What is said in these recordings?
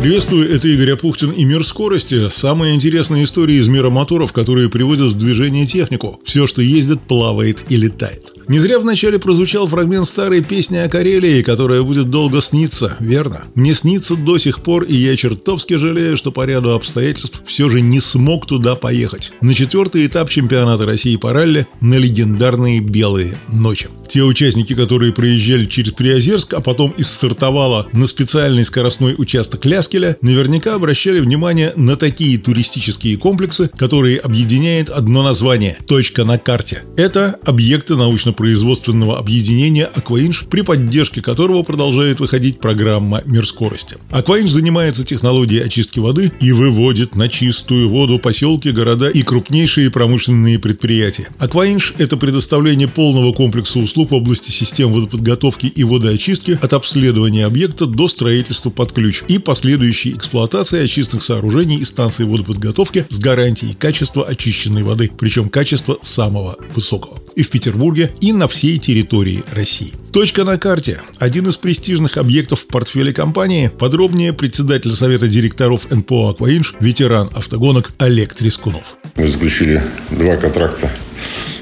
Приветствую, это Игорь Апухтин и Мир скорости. Самые интересные истории из мира моторов, которые приводят в движение технику. Все, что ездит, плавает и летает. Не зря вначале прозвучал фрагмент старой песни о Карелии, которая будет долго сниться, верно? Мне снится до сих пор, и я чертовски жалею, что по ряду обстоятельств все же не смог туда поехать. На четвертый этап чемпионата России по ралли на легендарные «Белые ночи». Те участники, которые проезжали через Приозерск, а потом и стартовало на специальный скоростной участок Ляскеля, наверняка обращали внимание на такие туристические комплексы, которые объединяет одно название – «Точка на карте». Это объекты научно-производственного объединения «Акваинж», при поддержке которого продолжает выходить программа «Мир скорости». «Акваинж» занимается технологией очистки воды и выводит на чистую воду поселки, города и крупнейшие промышленные предприятия. «Акваинж» – это предоставление полного комплекса услуг в области систем водоподготовки и водоочистки от обследования объекта до строительства под ключ и последующей эксплуатации очистных сооружений и станций водоподготовки с гарантией качества очищенной воды, причем качества самого высокого. И в Петербурге, и на всей территории России. Точка на карте – один из престижных объектов в портфеле компании. Подробнее председатель Совета директоров НПО «Акваинж», ветеран автогонок Олег Трескунов. Мы заключили два контракта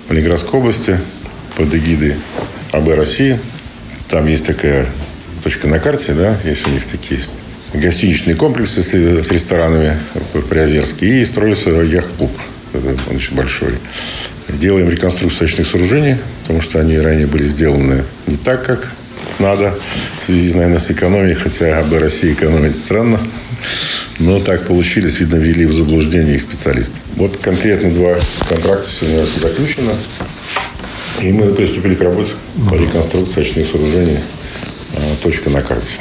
в Ленинградской области под эгидой АБ России. Там есть такая точка на карте, да, есть у них такие гостиничные комплексы с, с ресторанами в Приозерске. И строится яхт-клуб. Он очень большой. Делаем реконструкцию очных сооружений, потому что они ранее были сделаны не так, как надо. В связи, наверное, с экономией, хотя АБ России экономить странно. Но так получились, видно, ввели в заблуждение их специалисты. Вот конкретно два контракта сегодня заключено. И мы приступили к работе по реконструкции очных сооружений а, «Точка на карте».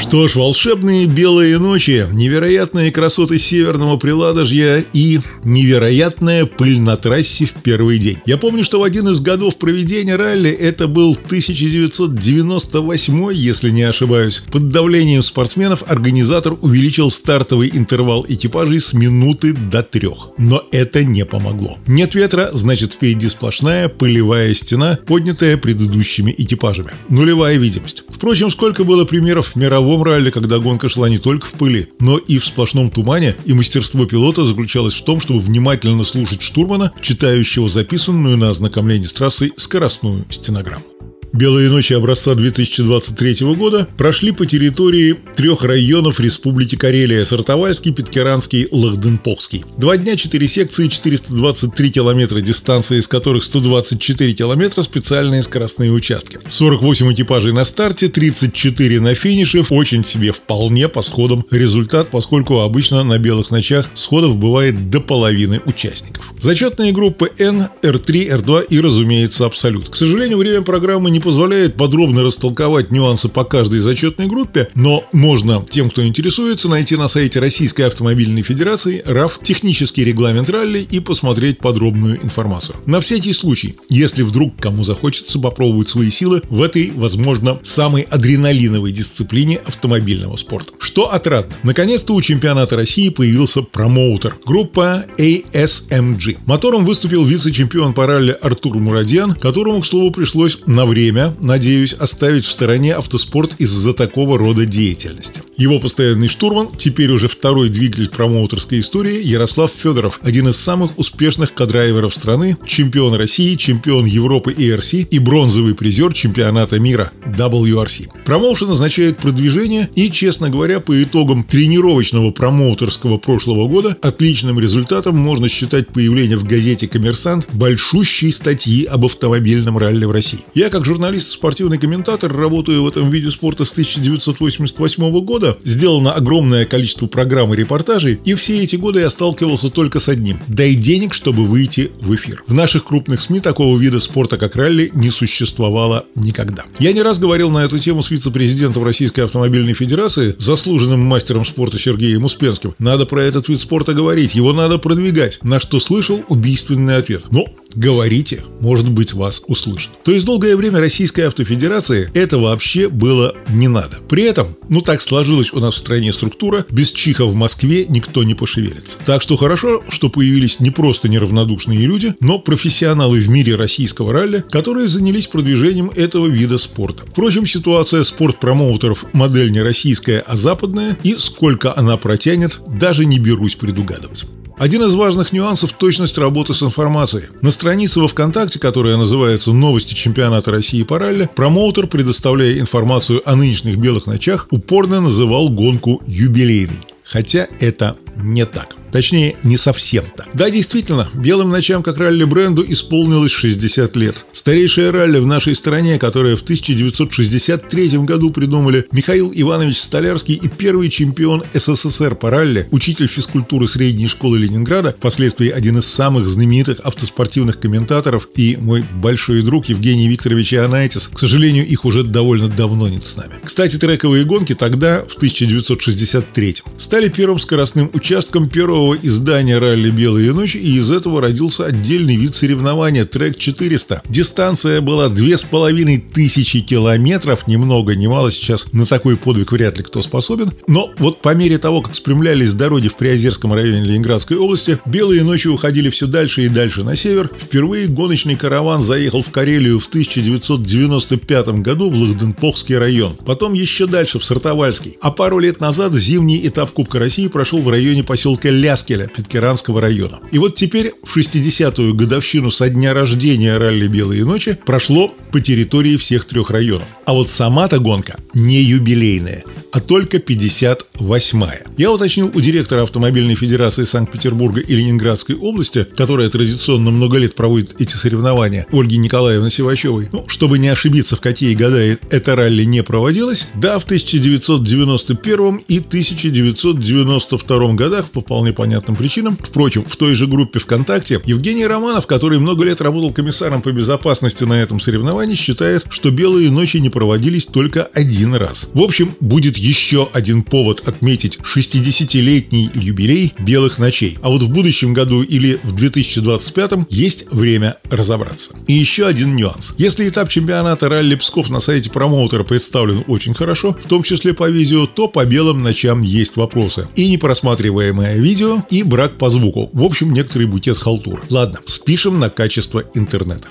Что ж, волшебные белые ночи, невероятные красоты северного приладожья и невероятная пыль на трассе в первый день. Я помню, что в один из годов проведения ралли, это был 1998, если не ошибаюсь, под давлением спортсменов организатор увеличил стартовый интервал экипажей с минуты до трех. Но это не помогло. Нет ветра, значит впереди сплошная пылевая стена, поднятая предыдущими экипажами. Нулевая видимость. Впрочем, сколько было примеров в мировом ралли, когда гонка шла не только в пыли, но и в сплошном тумане, и мастерство пилота заключалось в том, чтобы внимательно слушать штурмана, читающего записанную на ознакомлении с трассой скоростную стенограмму. Белые ночи образца 2023 года прошли по территории трех районов Республики Карелия – Сартовальский, Питкеранский, Лахденповский. Два дня, четыре секции, 423 километра дистанции, из которых 124 километра – специальные скоростные участки. 48 экипажей на старте, 34 на финише, очень себе вполне по сходам результат, поскольку обычно на белых ночах сходов бывает до половины участников. Зачетные группы N, R3, R2 и, разумеется, Абсолют. К сожалению, время программы не позволяет подробно растолковать нюансы по каждой зачетной группе, но можно тем, кто интересуется, найти на сайте Российской автомобильной федерации РАФ технический регламент ралли и посмотреть подробную информацию. На всякий случай, если вдруг кому захочется попробовать свои силы в этой, возможно, самой адреналиновой дисциплине автомобильного спорта. Что отрадно, наконец-то у чемпионата России появился промоутер. Группа ASMG. Мотором выступил вице-чемпион по ралли Артур Мурадьян, которому, к слову, пришлось на время, надеюсь, оставить в стороне автоспорт из-за такого рода деятельности. Его постоянный штурман, теперь уже второй двигатель промоутерской истории, Ярослав Федоров, один из самых успешных кадрайверов страны, чемпион России, чемпион Европы ERC и бронзовый призер чемпионата мира WRC. Промоушен означает продвижение и, честно говоря, по итогам тренировочного промоутерского прошлого года отличным результатом можно считать появление в газете «Коммерсант» большущей статьи об автомобильном ралли в России. Я, как журналист и спортивный комментатор, работаю в этом виде спорта с 1988 года года сделано огромное количество программ и репортажей, и все эти годы я сталкивался только с одним – дай денег, чтобы выйти в эфир. В наших крупных СМИ такого вида спорта, как ралли, не существовало никогда. Я не раз говорил на эту тему с вице-президентом Российской автомобильной федерации, заслуженным мастером спорта Сергеем Успенским. Надо про этот вид спорта говорить, его надо продвигать. На что слышал убийственный ответ. Ну, Говорите, может быть, вас услышат. То есть долгое время Российской автофедерации это вообще было не надо. При этом, ну так сложилась у нас в стране структура, без чиха в Москве никто не пошевелится. Так что хорошо, что появились не просто неравнодушные люди, но профессионалы в мире российского ралли, которые занялись продвижением этого вида спорта. Впрочем, ситуация спортпромоутеров модель не российская, а западная, и сколько она протянет, даже не берусь предугадывать. Один из важных нюансов – точность работы с информацией. На странице во ВКонтакте, которая называется «Новости чемпионата России по ралли», промоутер, предоставляя информацию о нынешних белых ночах, упорно называл гонку юбилейной. Хотя это не так. Точнее, не совсем так. Да, действительно, белым ночам как ралли-бренду исполнилось 60 лет. Старейшее ралли в нашей стране, которое в 1963 году придумали Михаил Иванович Столярский и первый чемпион СССР по ралли, учитель физкультуры средней школы Ленинграда, впоследствии один из самых знаменитых автоспортивных комментаторов и мой большой друг Евгений Викторович Ионайтис. К сожалению, их уже довольно давно нет с нами. Кстати, трековые гонки тогда, в 1963 стали первым скоростным участком первого издания ралли «Белые ночи», и из этого родился отдельный вид соревнования «Трек 400». Дистанция была две с половиной тысячи километров, ни много ни мало, сейчас на такой подвиг вряд ли кто способен. Но вот по мере того, как спрямлялись дороги в Приозерском районе Ленинградской области, «Белые ночи» уходили все дальше и дальше на север. Впервые гоночный караван заехал в Карелию в 1995 году в Лахденпохский район. Потом еще дальше в Сартовальский. А пару лет назад зимний этап Кубка России прошел в районе поселка Ля Ляскеля Питкеранского района. И вот теперь в 60-ю годовщину со дня рождения ралли «Белые ночи» прошло по территории всех трех районов. А вот сама-то гонка не юбилейная, а только 58-я. Я уточнил у директора Автомобильной Федерации Санкт-Петербурга и Ленинградской области, которая традиционно много лет проводит эти соревнования, Ольги Николаевны Сивачевой, ну, чтобы не ошибиться, в какие года это ралли не проводилось, да, в 1991 и 1992 годах по вполне понятным причинам. Впрочем, в той же группе ВКонтакте Евгений Романов, который много лет работал комиссаром по безопасности на этом соревновании, считает, что белые ночи не проводились только один раз. В общем, будет еще один повод отметить 60-летний юбилей белых ночей. А вот в будущем году или в 2025 есть время разобраться. И еще один нюанс. Если этап чемпионата ралли Псков на сайте промоутера представлен очень хорошо, в том числе по видео, то по белым ночам есть вопросы. И непросматриваемое видео видео и брак по звуку. В общем, некоторый букет халтуры. Ладно, спишем на качество интернета.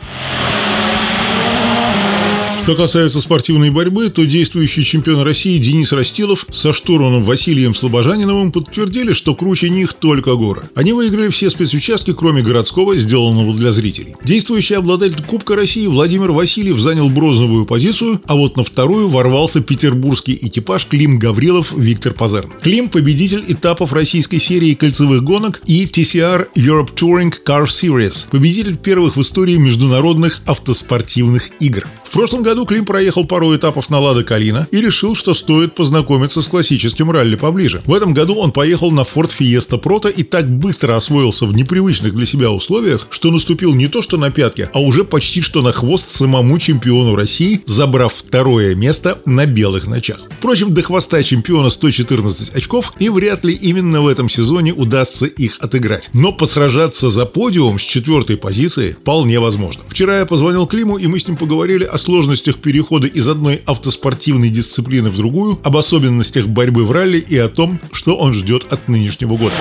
Что касается спортивной борьбы, то действующий чемпион России Денис Растилов со штурманом Василием Слобожаниновым подтвердили, что круче них только горы. Они выиграли все спецучастки, кроме городского, сделанного для зрителей. Действующий обладатель Кубка России Владимир Васильев занял бронзовую позицию, а вот на вторую ворвался петербургский экипаж Клим Гаврилов Виктор Пазерн. Клим – победитель этапов российской серии кольцевых гонок и TCR Europe Touring Car Series, победитель первых в истории международных автоспортивных игр. В прошлом году Клим проехал пару этапов на Лада Калина и решил, что стоит познакомиться с классическим ралли поближе. В этом году он поехал на Ford Fiesta Proto и так быстро освоился в непривычных для себя условиях, что наступил не то что на пятки, а уже почти что на хвост самому чемпиону России, забрав второе место на белых ночах. Впрочем, до хвоста чемпиона 114 очков, и вряд ли именно в этом сезоне удастся их отыграть. Но посражаться за подиум с четвертой позиции вполне возможно. Вчера я позвонил Климу, и мы с ним поговорили о сложностях перехода из одной автоспортивной дисциплины в другую, об особенностях борьбы в ралли и о том, что он ждет от нынешнего года.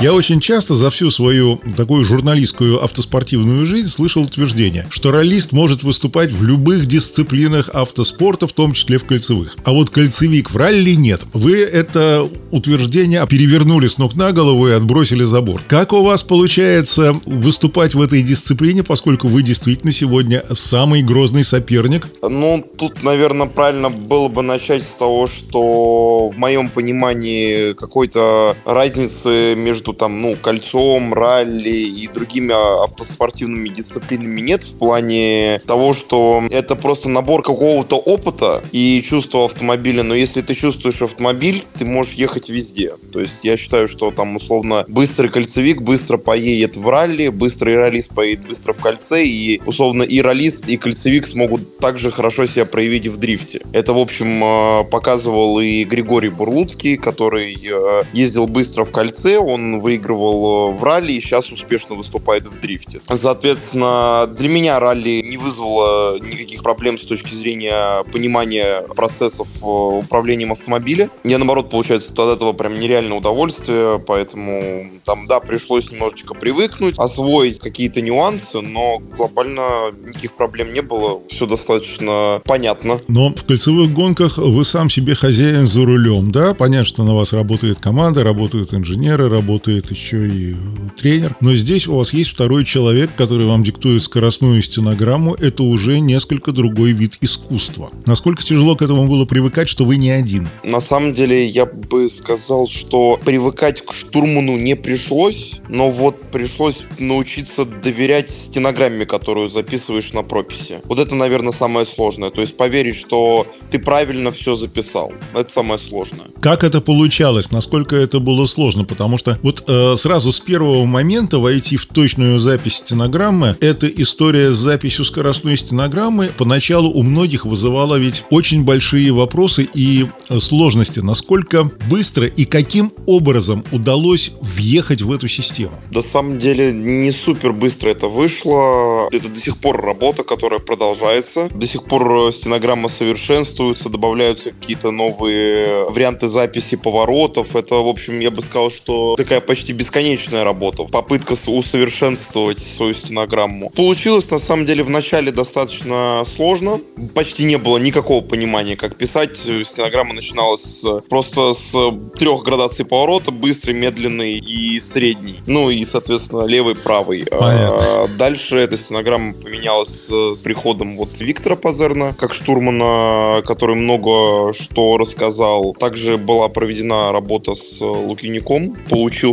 Я очень часто за всю свою такую журналистскую автоспортивную жизнь слышал утверждение, что раллист может выступать в любых дисциплинах автоспорта, в том числе в кольцевых. А вот кольцевик в ралли нет. Вы это утверждение перевернули с ног на голову и отбросили за борт. Как у вас получается выступать в этой дисциплине, поскольку вы действительно сегодня самый грозный соперник? Ну, тут, наверное, правильно было бы начать с того, что в моем понимании какой-то разницы между между там, ну, кольцом, ралли и другими а, автоспортивными дисциплинами нет в плане того, что это просто набор какого-то опыта и чувства автомобиля, но если ты чувствуешь автомобиль, ты можешь ехать везде. То есть я считаю, что там условно быстрый кольцевик быстро поедет в ралли, быстрый раллист поедет быстро в кольце, и условно и раллист, и кольцевик смогут также хорошо себя проявить в дрифте. Это, в общем, э, показывал и Григорий Бурлуцкий, который э, ездил быстро в кольце, он выигрывал э, в ралли и сейчас успешно выступает в дрифте. Соответственно, для меня ралли не вызвало никаких проблем с точки зрения понимания процессов управлением автомобиля. Я, наоборот, получается, от этого прям нереальное удовольствие, поэтому там, да, пришлось немножечко привыкнуть, освоить какие-то нюансы, но глобально никаких проблем не было, все достаточно понятно. Но в кольцевых гонках вы сам себе хозяин за рулем, да? Понятно, что на вас работает команда, работают инженеры, работает еще и тренер. Но здесь у вас есть второй человек, который вам диктует скоростную стенограмму. Это уже несколько другой вид искусства. Насколько тяжело к этому было привыкать, что вы не один? На самом деле, я бы сказал, что привыкать к штурману не пришлось, но вот пришлось научиться доверять стенограмме, которую записываешь на прописи. Вот это, наверное, самое сложное. То есть поверить, что ты правильно все записал. Это самое сложное. Как это получалось? Насколько это было сложно? Потому что вот э, сразу с первого момента войти в точную запись стенограммы, эта история с записью скоростной стенограммы поначалу у многих вызывала ведь очень большие вопросы и э, сложности. Насколько быстро и каким образом удалось въехать в эту систему? На самом деле не супер быстро это вышло. Это до сих пор работа, которая продолжается. До сих пор стенограмма совершенствуется, добавляются какие-то новые варианты записи поворотов. Это, в общем, я бы сказал, что такая почти бесконечная работа. Попытка усовершенствовать свою стенограмму. Получилось, на самом деле, в начале достаточно сложно. Почти не было никакого понимания, как писать. Стенограмма начиналась просто с трех градаций поворота. Быстрый, медленный и средний. Ну и, соответственно, левый, правый. Понятно. А дальше эта стенограмма поменялась с приходом вот Виктора Пазерна, как штурмана, который много что рассказал. Также была проведена работа с Лукиником.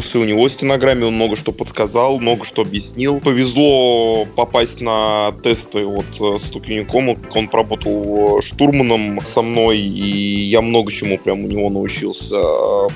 Получился у него стенограмме, он много что подсказал, много что объяснил. Повезло попасть на тесты вот с Лукиником. Он поработал штурманом со мной, и я много чему прям у него научился.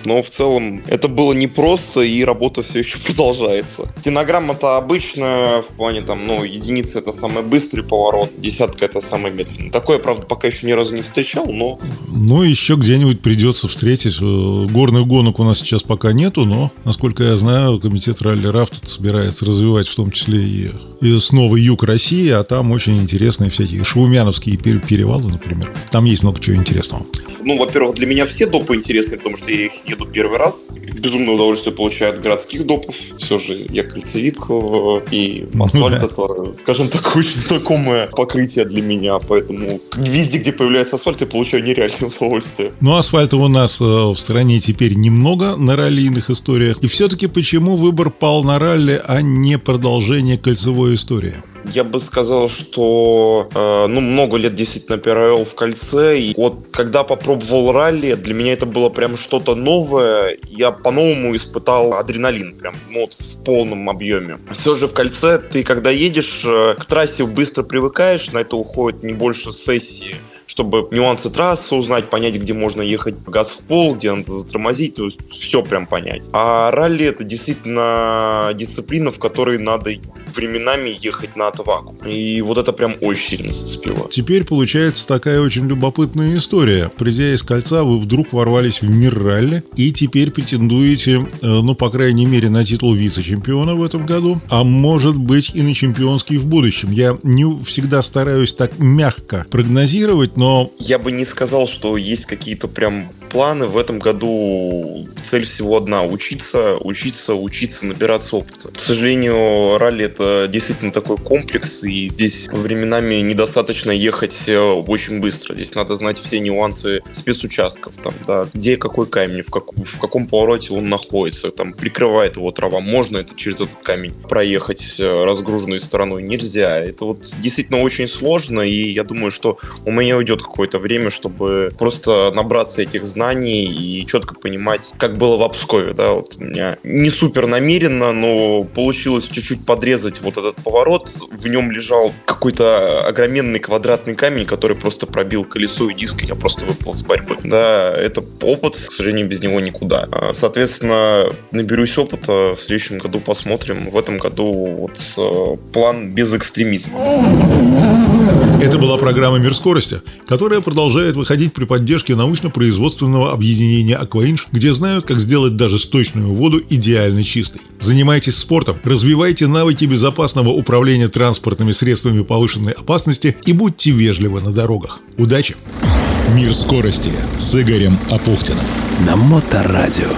Но в целом это было непросто, и работа все еще продолжается. Стенограмма-то обычная, в плане там, ну, единица это самый быстрый поворот, десятка это самый медленный. Такое, правда, пока еще ни разу не встречал, но... Ну, еще где-нибудь придется встретить. Э, Горных гонок у нас сейчас пока нету, но, насколько я знаю, комитет ралли рафт собирается развивать в том числе и снова юг России, а там очень интересные всякие швумяновские пер- перевалы, например. Там есть много чего интересного. Ну, во-первых, для меня все допы интересны, потому что я их еду первый раз. Безумное удовольствие получаю от городских допов. Все же я кольцевик, э, и Ну асфальт это, скажем так, очень знакомое покрытие для меня, поэтому везде, где появляется асфальт, я получаю нереальное удовольствие. Но асфальта у нас э, в стране теперь немного на раллийных историях. И все-таки почему выбор пал на ралли, а не продолжение кольцевой истории? Я бы сказал, что э, ну много лет действительно провел в кольце. И вот когда попробовал ралли, для меня это было прям что-то новое. Я по-новому испытал адреналин, прям ну, вот в полном объеме. Все же в кольце ты, когда едешь э, к трассе, быстро привыкаешь, на это уходит не больше сессии чтобы нюансы трассы узнать, понять, где можно ехать газ в пол, где надо затормозить, то есть все прям понять. А ралли это действительно дисциплина, в которой надо временами ехать на отвагу. И вот это прям очень сильно зацепило. Теперь получается такая очень любопытная история. Придя из кольца, вы вдруг ворвались в мир ралли и теперь претендуете, э, ну, по крайней мере, на титул вице-чемпиона в этом году, а может быть и на чемпионский в будущем. Я не всегда стараюсь так мягко прогнозировать, но Я бы не сказал, что есть какие-то прям планы. В этом году цель всего одна. Учиться, учиться, учиться, набираться опыта. К сожалению, ралли это действительно такой комплекс, и здесь временами недостаточно ехать э, очень быстро. Здесь надо знать все нюансы спецучастков, там, да, где какой камень, в, как, в каком повороте он находится, там, прикрывает его трава, можно это через этот камень проехать э, разгруженной стороной, нельзя. Это вот действительно очень сложно, и я думаю, что у меня уйдет какое-то время, чтобы просто набраться этих знаний и четко понимать, как было в Обскове, да, вот у меня не супер намеренно, но получилось чуть-чуть подрезать вот этот поворот, в нем лежал какой-то огроменный квадратный камень, который просто пробил колесо и диск, и я просто выпал с борьбы. Да, это опыт, к сожалению, без него никуда. А, соответственно, наберусь опыта, в следующем году посмотрим. В этом году вот э, план без экстремизма. Это была программа «Мир скорости», которая продолжает выходить при поддержке научно-производственного объединения «Акваинж», где знают, как сделать даже сточную воду идеально чистой. Занимайтесь спортом, развивайте навыки безопасного управления транспортными средствами повышенной опасности и будьте вежливы на дорогах. Удачи! «Мир скорости» с Игорем Апухтиным. На Моторадио.